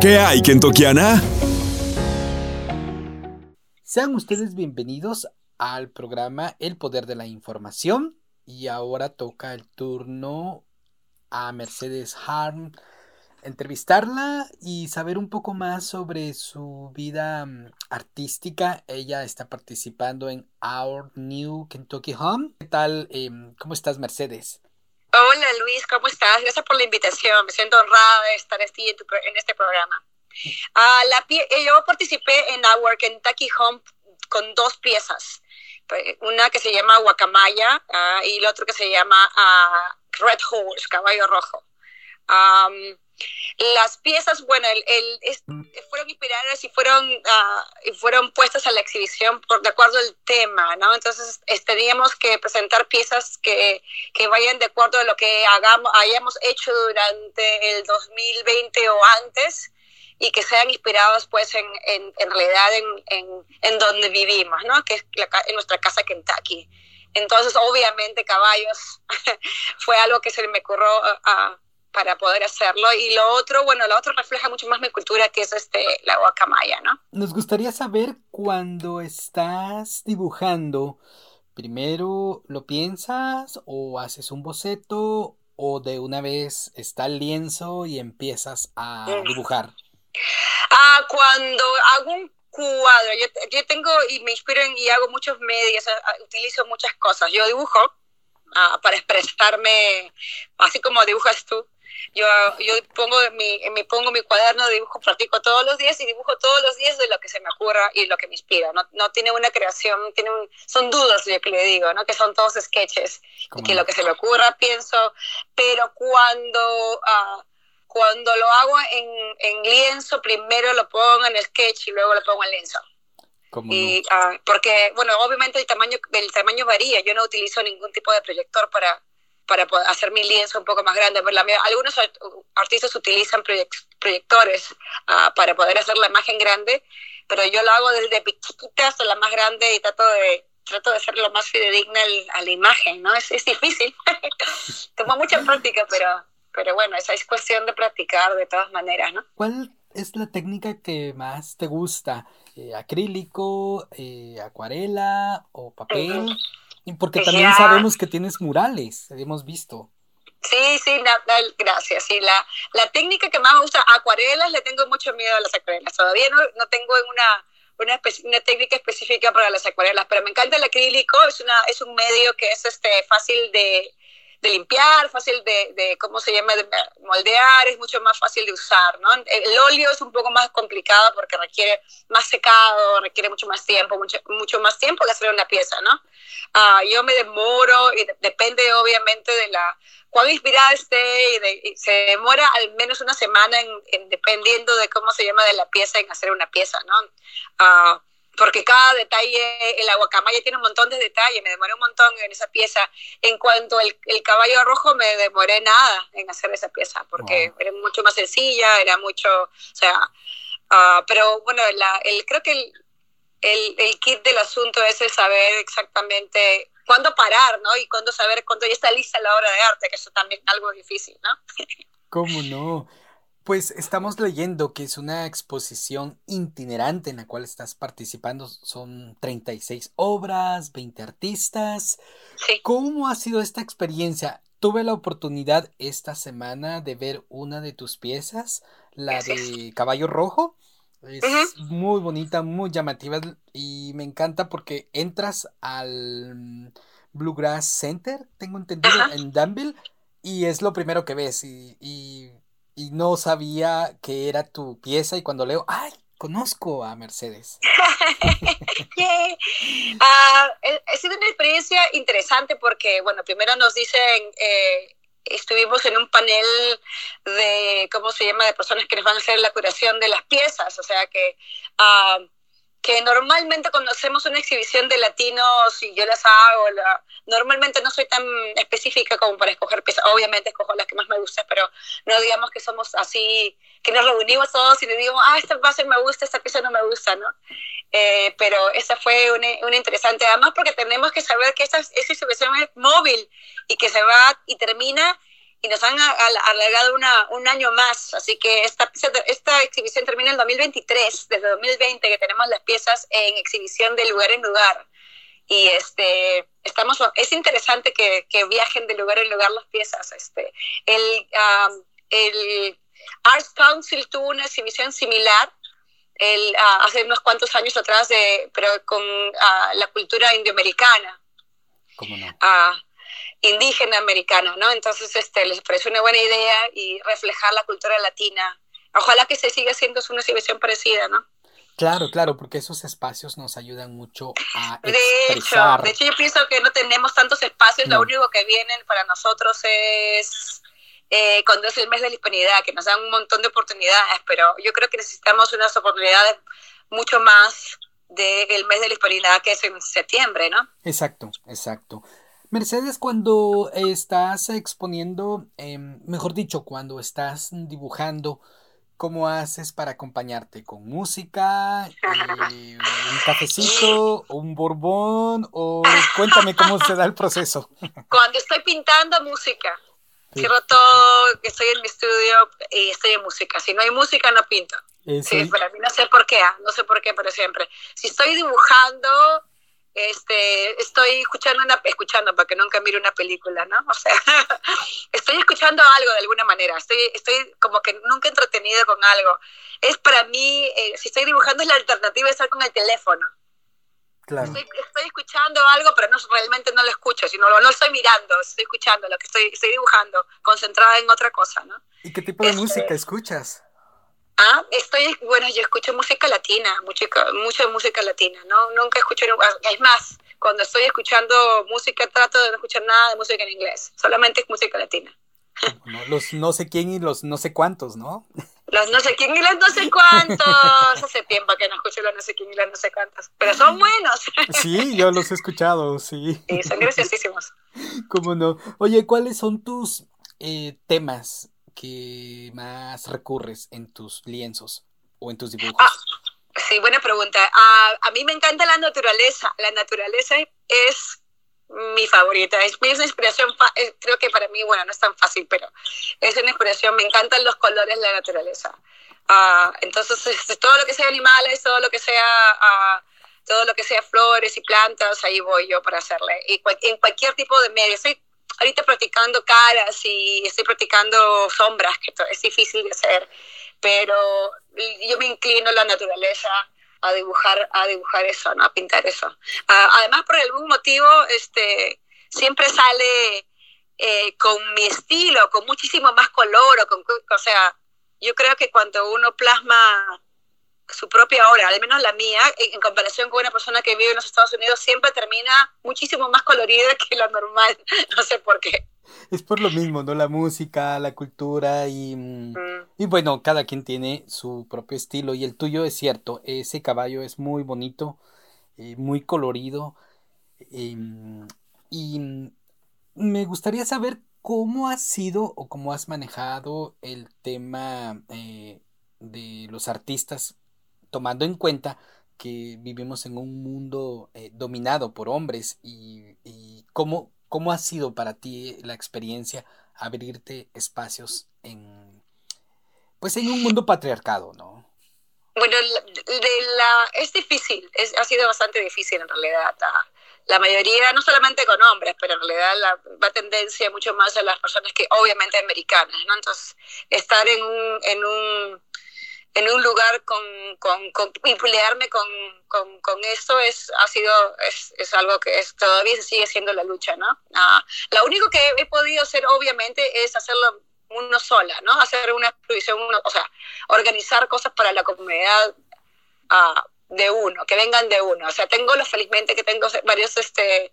¿Qué hay, Kentokiana? Sean ustedes bienvenidos al programa El Poder de la Información. Y ahora toca el turno a Mercedes Harm entrevistarla y saber un poco más sobre su vida mm, artística. Ella está participando en Our New Kentucky Home. ¿Qué tal? Em, ¿Cómo estás, Mercedes? Hola, Luis, ¿cómo estás? Gracias por la invitación. Me siento honrada de estar en este programa. La, eh, yo participé en Our Kentucky Home con dos piezas. Pues, una que se llama Guacamaya uh, y la otra que se llama uh, Red Horse, Caballo Rojo. Las piezas, bueno, el, el, fueron inspiradas y fueron, uh, fueron puestas a la exhibición por, de acuerdo al tema, ¿no? Entonces teníamos que presentar piezas que, que, vayan de acuerdo a lo que hagamos, hayamos hecho durante el 2020 o antes y que sean inspirados pues en, en, en realidad en, en, en, donde vivimos, ¿no? Que es la, en nuestra casa Kentucky. Entonces, obviamente, caballos fue algo que se me ocurrió a para poder hacerlo. Y lo otro, bueno, lo otro refleja mucho más mi cultura, que es este, la guacamaya, ¿no? Nos gustaría saber cuando estás dibujando, primero lo piensas o haces un boceto o de una vez está el lienzo y empiezas a mm. dibujar. Ah, cuando hago un cuadro, yo, yo tengo y me inspiro en, y hago muchos medios, utilizo muchas cosas. Yo dibujo ah, para expresarme, así como dibujas tú. Yo, yo pongo, mi, mi, pongo mi cuaderno de dibujo, practico todos los días y dibujo todos los días de lo que se me ocurra y lo que me inspira. No, no tiene una creación, tiene son dudas, yo que le digo, ¿no? que son todos sketches y que lo que se me ocurra pienso, pero cuando... Uh, cuando lo hago en, en, lienzo, primero lo pongo en sketch y luego lo pongo en lienzo. Y, uh, porque, bueno, obviamente el tamaño, el tamaño varía. Yo no utilizo ningún tipo de proyector para, para hacer mi lienzo un poco más grande. Pues algunos artistas utilizan proyectores uh, para poder hacer la imagen grande, pero yo lo hago desde chiquita hasta la más grande y trato de trato de ser lo más fidedigna a la imagen, ¿no? Es, es difícil, toma mucha práctica, pero, pero bueno, esa es cuestión de practicar de todas maneras, ¿no? ¿Cuál es la técnica que más te gusta? Eh, ¿Acrílico, eh, acuarela o papel? Porque también sabemos que tienes murales, hemos visto. Sí, sí, gracias. Sí, la, la técnica que más me gusta, acuarelas, le tengo mucho miedo a las acuarelas. Todavía no, no tengo una, una, una, técnica específica para las acuarelas, pero me encanta el acrílico, es, una, es un medio que es este, fácil de, de limpiar, fácil de, de, ¿cómo se llama?, de moldear, es mucho más fácil de usar, ¿no? El óleo es un poco más complicado porque requiere más secado, requiere mucho más tiempo, mucho, mucho más tiempo que hacer una pieza, ¿no? Uh, yo me demoro, y depende obviamente de la, cuán inspirada esté, y, de, se demora al menos una semana en, en, dependiendo de cómo se llama de la pieza en hacer una pieza, ¿no? Uh, porque cada detalle, el aguacamaya tiene un montón de detalles, me demoré un montón en esa pieza. En cuanto al el caballo rojo, me demoré nada en hacer esa pieza, porque era mucho más sencilla, era mucho, o sea, uh, pero bueno, la, el, creo que el, el, el, kit del asunto es el saber exactamente cuándo parar, ¿no? Y cuándo saber cuándo ya está lista la obra de arte, que eso también es algo difícil, ¿no? ¿Cómo no? Pues estamos leyendo que es una exposición itinerante en la cual estás participando. Son 36 obras, 20 artistas. ¿Cómo ha sido esta experiencia? Tuve la oportunidad esta semana de ver una de tus piezas, la de Caballo Rojo. Es muy bonita, muy llamativa y me encanta porque entras al Bluegrass Center, tengo entendido, en Danville, y es lo primero que ves y y no sabía que era tu pieza y cuando leo, ¡ay! Conozco a Mercedes. uh, ha sido una experiencia interesante porque, bueno, primero nos dicen, eh, estuvimos en un panel de, ¿cómo se llama?, de personas que nos van a hacer la curación de las piezas, o sea que... Uh, que normalmente cuando hacemos una exhibición de latinos y yo las hago, la, normalmente no soy tan específica como para escoger piezas, obviamente escojo las que más me gustan, pero no digamos que somos así, que nos reunimos todos y le digo, ah, esta base me gusta, esta pieza no me gusta, ¿no? Eh, pero esa fue una, una, interesante, además porque tenemos que saber que esta, esta exhibición es móvil y que se va y termina y nos han alargado una, un año más, así que esta, esta exhibición termina en 2023, desde 2020 que tenemos las piezas en exhibición de lugar en lugar. Y este, estamos, es interesante que, que viajen de lugar en lugar las piezas. Este, el, el Arts Council tuvo una exhibición similar el, hace unos cuantos años atrás, de, pero con la cultura indioamericana. ¿Cómo no? Indígena americana, ¿no? Entonces, este, les parece una buena idea y reflejar la cultura latina. Ojalá que se siga haciendo una exhibición parecida, ¿no? Claro, claro, porque esos espacios nos ayudan mucho a de Hecho, de hecho, yo pienso que no tenemos tantos espacios, lo único que vienen para nosotros es eh, cuando es el mes de la hispanidad, que nos dan un montón de oportunidades, pero yo creo que necesitamos unas oportunidades mucho más del mes de la hispanidad que es en septiembre, ¿no? Exacto, exacto. Mercedes, cuando estás exponiendo, em, mejor dicho, cuando estás dibujando, ¿cómo haces para acompañarte? ¿Con música? Eh, ¿Un cafecito? ¿Un borbón? ¿O cuéntame cómo se da el proceso? Cuando estoy pintando, música. Cierro todo, estoy en mi estudio y estoy en música. Si no hay música, no pinto. Sí, para mí no sé por qué, ah, no sé por qué, pero siempre. Si estoy dibujando, este, estoy escuchando una, escuchando para que nunca mire una película, ¿no? O sea, estoy escuchando algo de alguna manera, estoy, estoy como que nunca entretenido con algo. Es para mí, eh, si estoy dibujando es la alternativa de estar con el teléfono. Claro. Estoy, escuchando algo, pero no, realmente no lo escucho, sino no estoy mirando, estoy escuchando lo que estoy, estoy dibujando, concentrada en otra cosa, ¿no? ¿Y qué tipo de este, música escuchas? Ah, estoy, bueno, yo escucho música latina, mucha, mucha música latina, ¿no? Nunca escucho, es más, cuando estoy escuchando música trato de no escuchar nada de música en inglés, solamente música latina. los no sé quién y los no sé cuántos, ¿no? Los no sé quién y los no sé cuántos. Hace tiempo que no escucho los no sé quién y los no sé cuántos. Pero son buenos. Sí, yo los he escuchado, sí. Sí, son graciosísimos. ¿Cómo no? Oye, ¿cuáles son tus eh, temas que más recurres en tus lienzos o en tus dibujos? Ah, sí, buena pregunta. Ah, a mí me encanta la naturaleza. La naturaleza es mi favorita. Es, una inspiración, creo que para mí, bueno, no es tan fácil, pero es una inspiración. Me encantan los colores la naturaleza. Ah, entonces, este, todo lo que sea animales, todo lo que sea... todo lo que sea flores y plantas, ahí voy yo para hacerle. Y en cualquier tipo de medio. Estoy ahorita practicando caras y estoy practicando sombras, que es difícil de hacer, pero yo me inclino a la naturaleza a dibujar, a dibujar eso, ¿no? a pintar eso. además, por algún motivo, este, siempre sale eh, con mi estilo, con muchísimo más color, o, con, o sea, yo creo que cuando uno plasma su propia obra, al menos la mía, en, comparación con una persona que vive en los Estados Unidos, siempre termina muchísimo más colorida que la normal. No sé por qué. Es por lo mismo, ¿no? La música, la cultura y, mm, y bueno, cada quien tiene su propio estilo y el tuyo es cierto, ese caballo es muy bonito, eh, muy colorido em, y me gustaría saber cómo has sido o cómo has manejado el tema eh, de los artistas tomando en cuenta que vivimos en un mundo eh, dominado por hombres y, cómo, cómo ha sido para ti la experiencia abrirte espacios en pues en un mundo patriarcado, ¿no? Bueno, de la, es difícil, es, ha sido bastante difícil en realidad. La, mayoría, no solamente con hombres, pero en realidad la, va tendencia mucho más a las personas que obviamente americanas, ¿no? Entonces, estar en un, en un en un lugar con, con, con emplearme con, con, con, esto es, ha sido, es, es algo que es, todavía sigue siendo la lucha, ¿no? Ah, lo único que he podido hacer, obviamente, es hacerlo uno sola, ¿no? Hacer una exposición, o sea, organizar cosas para la comunidad ah, de uno, que vengan de uno. O sea, tengo lo felizmente que tengo varios este,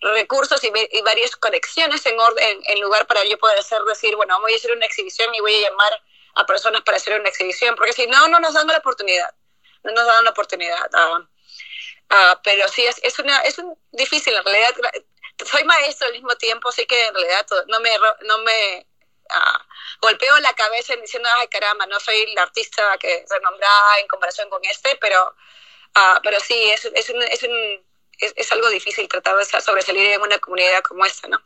recursos y, y varias conexiones en, orden, en lugar para yo poder hacer, decir, bueno, voy a hacer una exhibición y voy a llamar a personas para hacer una exhibición, porque si no, no nos dan la oportunidad, no nos dan la oportunidad. Ah, ah, pero sí, es, es, una, es un, difícil, en realidad, soy maestro al mismo tiempo, así que en realidad no me, no me ah, golpeo la cabeza diciendo, ay caramba, no soy la artista que renombrada en comparación con este, pero, pero sí, es, es, un, es, un, es, es algo difícil tratar de sobresalir en una comunidad como esta, ¿no?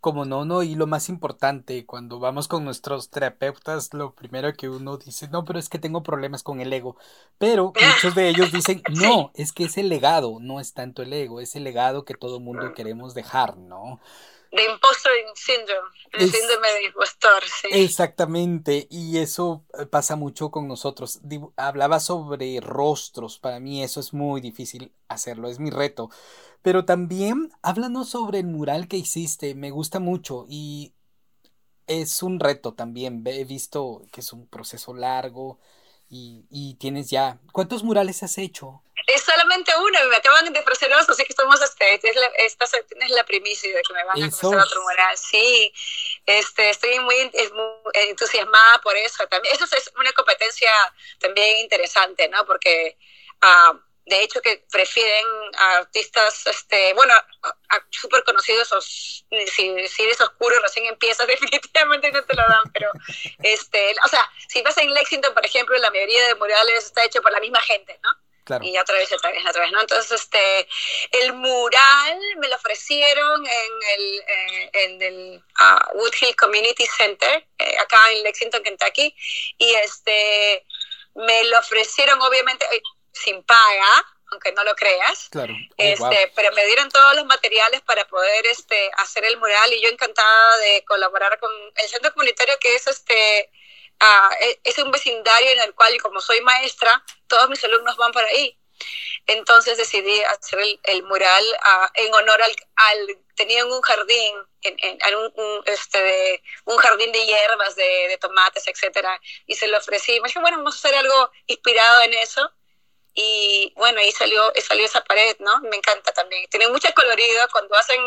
Como no, no, y lo más importante, cuando vamos con nuestros terapeutas, lo primero que uno dice, no, pero es que tengo problemas con el ego. Pero muchos de ellos dicen, no, es que es el legado, no es tanto el ego, es el legado que todo mundo queremos dejar, ¿no? De impostor syndrome, el síndrome de impostor, sí. Exactamente, y eso eh, pasa mucho con nosotros. Hablaba sobre rostros, para mí eso es muy difícil hacerlo, es mi reto. Pero también háblanos sobre el mural que hiciste, me gusta mucho y es un reto también. He visto que es un proceso largo y, y tienes ya. ¿Cuántos murales has hecho? Solamente uno, me acaban de ofrecer dos, así que estamos, este, es la, esta es la primicia de que me van a ofrecer otro mural. Sí, este, estoy muy, entusiasmada por eso. También, eso es una competencia también interesante, ¿no? Porque uh, de hecho que prefieren a artistas, este, bueno, súper conocidos, o si, si eres oscuro recién empiezas, definitivamente no te lo dan, pero, este, o sea, si vas en Lexington, por ejemplo, la mayoría de murales está hecho por la misma gente, ¿no? Claro. Y otra vez, otra vez, otra vez, ¿no? Entonces, este, el mural me lo ofrecieron en el, eh, en el uh, Woodhill Community Center, eh, acá en Lexington, Kentucky, y este, me lo ofrecieron, obviamente, sin paga, aunque no lo creas. Claro. Oh, este, Pero me dieron todos los materiales para poder este, hacer el mural y yo encantada de colaborar con el centro comunitario que es este uh, es un vecindario en el cual, como soy maestra, todos mis alumnos van por ahí. Entonces decidí hacer el, mural uh, en honor al, al, tenían un jardín, en, en, un, este, de, un jardín de hierbas, de, de, tomates, etcétera, y se lo ofrecí. Me dije, bueno, vamos a hacer algo inspirado en eso y bueno, ahí salió, salió esa pared, ¿no? Me encanta también. Tiene mucho colorido. Cuando hacen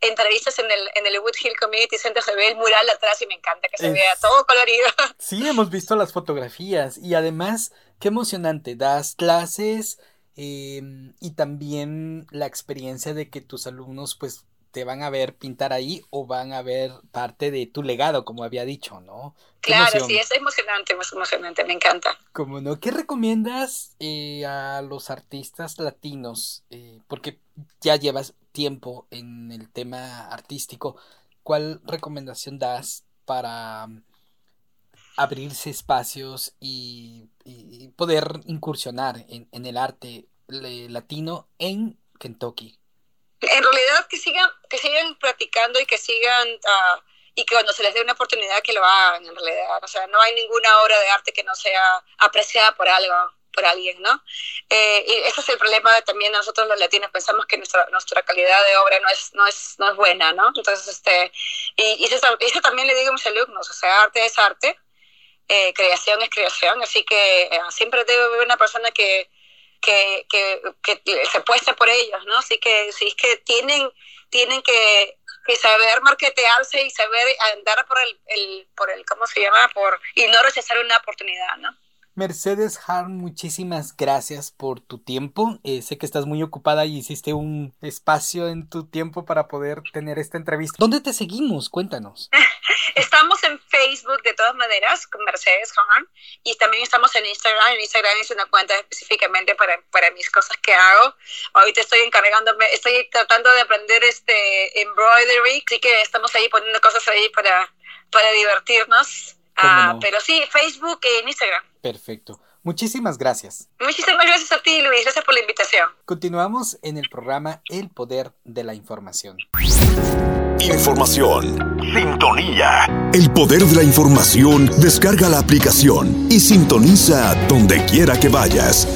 entrevistas en el, en el Wood Hill Community Center se ve el mural atrás y me encanta que se vea todo colorido. Sí, hemos visto las fotografías y además, qué emocionante. Das clases em, y también la experiencia de que tus alumnos pues te van a ver pintar ahí o van a ver parte de tu legado, como había dicho, ¿no? Claro, sí, es emocionante, es emocionante, me encanta. ¿Cómo no? ¿Qué recomiendas eh, a los artistas latinos? Eh, porque ya llevas tiempo en el tema artístico. ¿Cuál recomendación das para mm, abrirse espacios y, poder incursionar en, en el arte latino en Kentucky? en realidad que sigan, que sigan practicando y que sigan, uh, y que cuando se les dé una oportunidad que lo hagan en realidad. O sea, no hay ninguna obra de arte que no sea apreciada por algo, por alguien, ¿no? Eh, y ese es el problema también de nosotros los latinos, pensamos que nuestra, nuestra calidad de obra no es, no es, no es buena, ¿no? Entonces, este, y, y eso, también le digo a mis alumnos, o sea, arte es arte, eh, creación es creación, así que eh, siempre debe haber una persona que que, que, que se puesta por ellos, ¿no? Así que sí es que tienen, tienen que, que saber marketearse y saber andar por el, el, por el, ¿cómo se llama? Por, y no rechazar una oportunidad, ¿no? Mercedes Harn, muchísimas gracias por tu tiempo. Eh, sé que estás muy ocupada y hiciste un espacio en tu tiempo para poder tener esta entrevista. ¿Dónde te seguimos? Cuéntanos. Estamos en Facebook de todas maneras con Mercedes Harn y también estamos en Instagram. En Instagram es una cuenta específicamente para, para mis cosas que hago. Ahorita estoy encargándome, estoy tratando de aprender este embroidery, así que estamos ahí poniendo cosas ahí para, para divertirnos. Ah, pero sí, Facebook e Instagram. Perfecto. Muchísimas gracias. Muchísimas gracias a ti, Luis. Gracias por la invitación. Continuamos en el programa El Poder de la Información. Información. Sintonía. El poder de la información. Descarga la aplicación y sintoniza donde quiera que vayas.